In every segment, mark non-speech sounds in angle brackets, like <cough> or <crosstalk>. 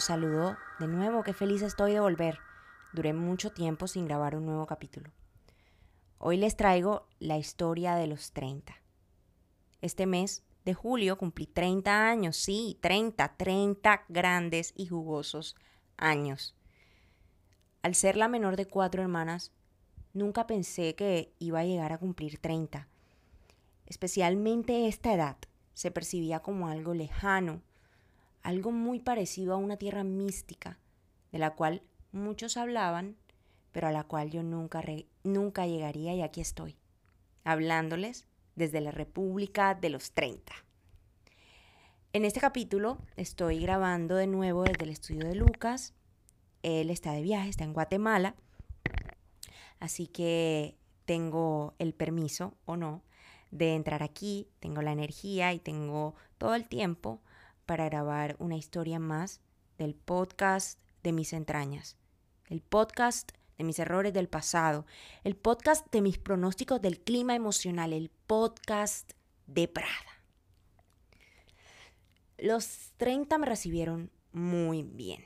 saludo de nuevo, qué feliz estoy de volver. Duré mucho tiempo sin grabar un nuevo capítulo. Hoy les traigo la historia de los 30. Este mes de julio cumplí 30 años, sí, 30, 30 grandes y jugosos años. Al ser la menor de cuatro hermanas, nunca pensé que iba a llegar a cumplir 30. Especialmente esta edad se percibía como algo lejano, algo muy parecido a una tierra mística, de la cual muchos hablaban, pero a la cual yo nunca, nunca llegaría y aquí estoy, hablándoles desde la República de los 30. En este capítulo estoy grabando de nuevo desde el estudio de Lucas. Él está de viaje, está en Guatemala. Así que tengo el permiso o no de entrar aquí, tengo la energía y tengo todo el tiempo para grabar una historia más del podcast de mis entrañas, el podcast de mis errores del pasado, el podcast de mis pronósticos del clima emocional, el podcast de Prada. Los 30 me recibieron muy bien.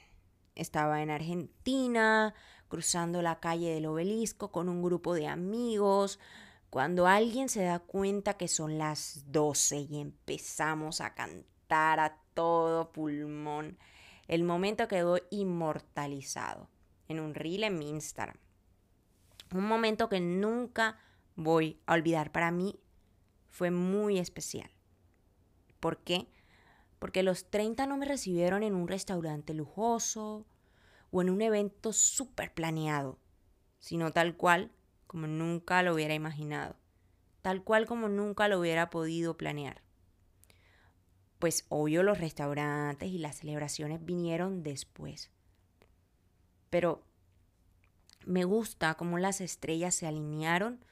Estaba en Argentina, cruzando la calle del obelisco con un grupo de amigos, cuando alguien se da cuenta que son las 12 y empezamos a cantar a todo pulmón. El momento quedó inmortalizado en un reel en mi Instagram. Un momento que nunca voy a olvidar. Para mí fue muy especial. ¿Por qué? Porque los 30 no me recibieron en un restaurante lujoso o en un evento súper planeado, sino tal cual como nunca lo hubiera imaginado, tal cual como nunca lo hubiera podido planear pues obvio los restaurantes y las celebraciones vinieron después. Pero me gusta cómo las estrellas se alinearon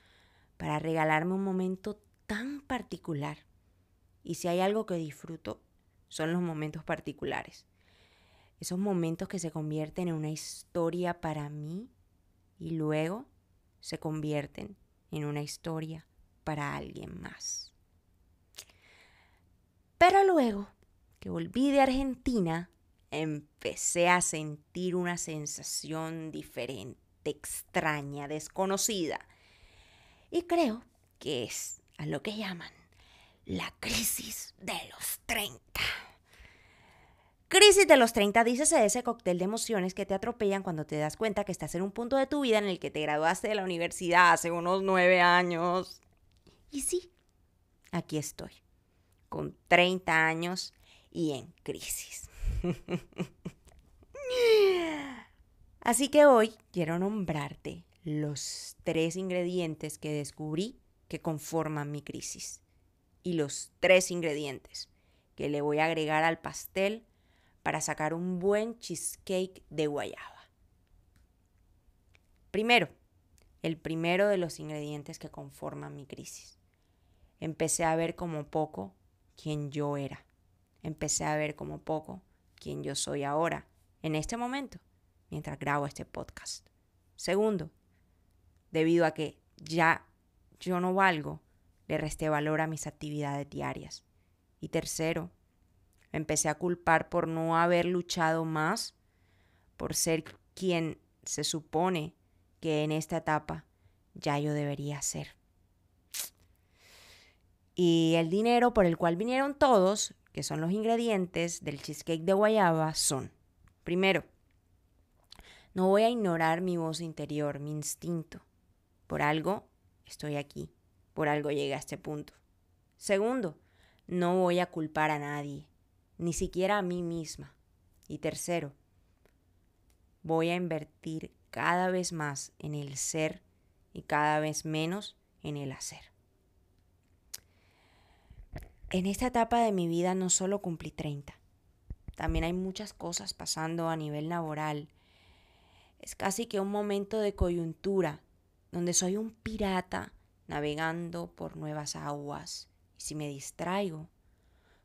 para regalarme un momento tan particular. Y si hay algo que disfruto, son los momentos particulares. Esos momentos que se convierten en una historia para mí y luego se convierten en una historia para alguien más. Pero luego que volví de Argentina, empecé a sentir una sensación diferente, extraña, desconocida. Y creo que es a lo que llaman la crisis de los 30. Crisis de los 30, dices de ese cóctel de emociones que te atropellan cuando te das cuenta que estás en un punto de tu vida en el que te graduaste de la universidad hace unos nueve años. Y sí, aquí estoy con 30 años y en crisis. <laughs> Así que hoy quiero nombrarte los tres ingredientes que descubrí que conforman mi crisis y los tres ingredientes que le voy a agregar al pastel para sacar un buen cheesecake de guayaba. Primero, el primero de los ingredientes que conforman mi crisis. Empecé a ver como poco quién yo era. Empecé a ver como poco quién yo soy ahora, en este momento, mientras grabo este podcast. Segundo, debido a que ya yo no valgo, le resté valor a mis actividades diarias. Y tercero, empecé a culpar por no haber luchado más, por ser quien se supone que en esta etapa ya yo debería ser. Y el dinero por el cual vinieron todos, que son los ingredientes del cheesecake de guayaba, son, primero, no voy a ignorar mi voz interior, mi instinto. Por algo estoy aquí, por algo llegué a este punto. Segundo, no voy a culpar a nadie, ni siquiera a mí misma. Y tercero, voy a invertir cada vez más en el ser y cada vez menos en el hacer. En esta etapa de mi vida no solo cumplí 30, también hay muchas cosas pasando a nivel laboral. Es casi que un momento de coyuntura donde soy un pirata navegando por nuevas aguas y si me distraigo,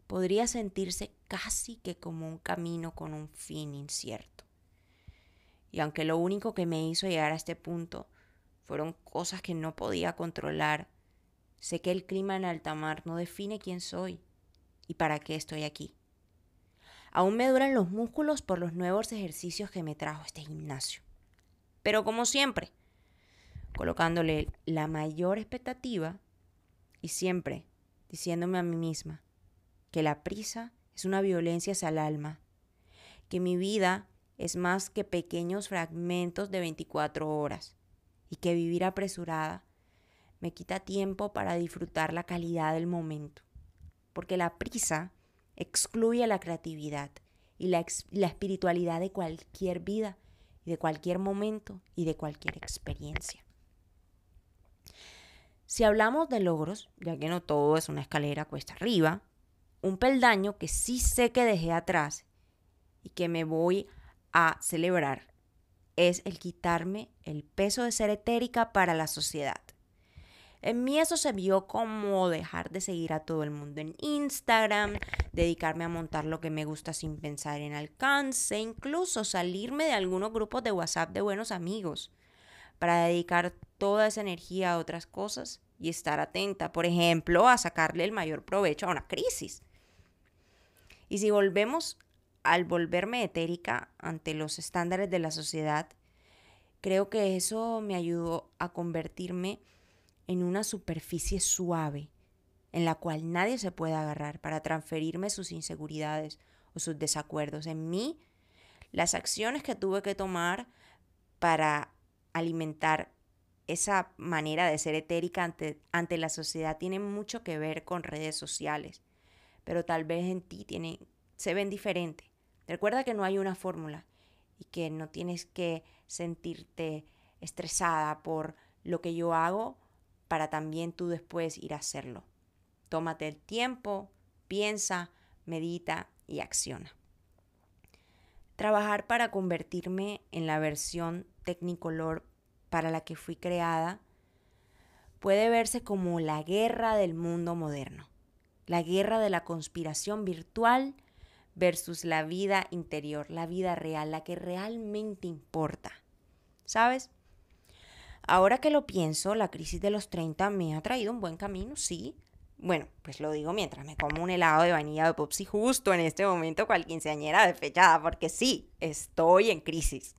podría sentirse casi que como un camino con un fin incierto. Y aunque lo único que me hizo llegar a este punto fueron cosas que no podía controlar, Sé que el clima en alta mar no define quién soy y para qué estoy aquí. Aún me duran los músculos por los nuevos ejercicios que me trajo este gimnasio. Pero como siempre, colocándole la mayor expectativa y siempre diciéndome a mí misma que la prisa es una violencia hacia alma, que mi vida es más que pequeños fragmentos de 24 horas y que vivir apresurada me quita tiempo para disfrutar la calidad del momento, porque la prisa excluye la creatividad y la, espiritualidad de cualquier vida de cualquier momento y de cualquier experiencia. Si hablamos de logros, ya que no todo es una escalera cuesta arriba, un peldaño que sí sé que dejé atrás y que me voy a celebrar es el quitarme el peso de ser etérica para la sociedad. En mí eso se vio como dejar de seguir a todo el mundo en Instagram, dedicarme a montar lo que me gusta sin pensar en alcance, incluso salirme de algunos grupos de WhatsApp de buenos amigos para dedicar toda esa energía a otras cosas y estar atenta, por ejemplo, a sacarle el mayor provecho a una crisis. Y si volvemos al volverme etérica ante los estándares de la sociedad, creo que eso me ayudó a convertirme en una superficie suave en la cual nadie se puede agarrar para transferirme sus inseguridades o sus desacuerdos. En mí, las acciones que tuve que tomar para alimentar esa manera de ser etérica ante, ante la sociedad tienen mucho que ver con redes sociales, pero tal vez en ti tienen, se ven diferentes. Recuerda que no hay una fórmula y que no tienes que sentirte estresada por lo que yo hago para también tú después ir a hacerlo. Tómate el tiempo, piensa, medita y acciona. Trabajar para convertirme en la versión Technicolor para la que fui creada puede verse como la guerra del mundo moderno, la guerra de la conspiración virtual versus la vida interior, la vida real, la que realmente importa. ¿Sabes? Ahora que lo pienso, la crisis de los 30 me ha traído un buen camino, sí. Bueno, pues lo digo mientras me como un helado de vainilla de Popsi justo en este momento cual quinceañera fechada, porque sí, estoy en crisis.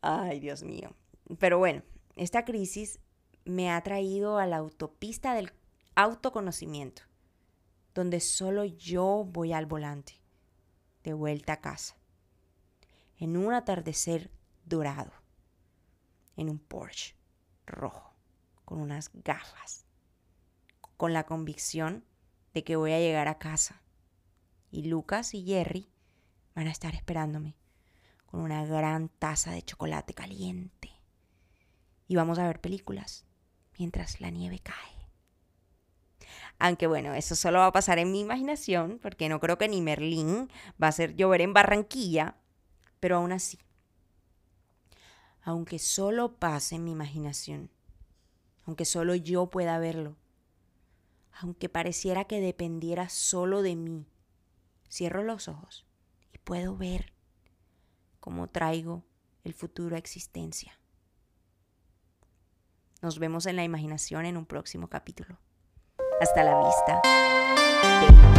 Ay, Dios mío. Pero bueno, esta crisis me ha traído a la autopista del autoconocimiento, donde solo yo voy al volante, de vuelta a casa, en un atardecer dorado en un Porsche rojo, con unas gafas, con la convicción de que voy a llegar a casa. Y Lucas y Jerry van a estar esperándome con una gran taza de chocolate caliente. Y vamos a ver películas mientras la nieve cae. Aunque bueno, eso solo va a pasar en mi imaginación, porque no creo que ni Merlín va a hacer llover en Barranquilla, pero aún así, aunque solo pase en mi imaginación, aunque solo yo pueda verlo, aunque pareciera que dependiera solo de mí, cierro los ojos y puedo ver cómo traigo el futuro a existencia. Nos vemos en la imaginación en un próximo capítulo. Hasta la vista.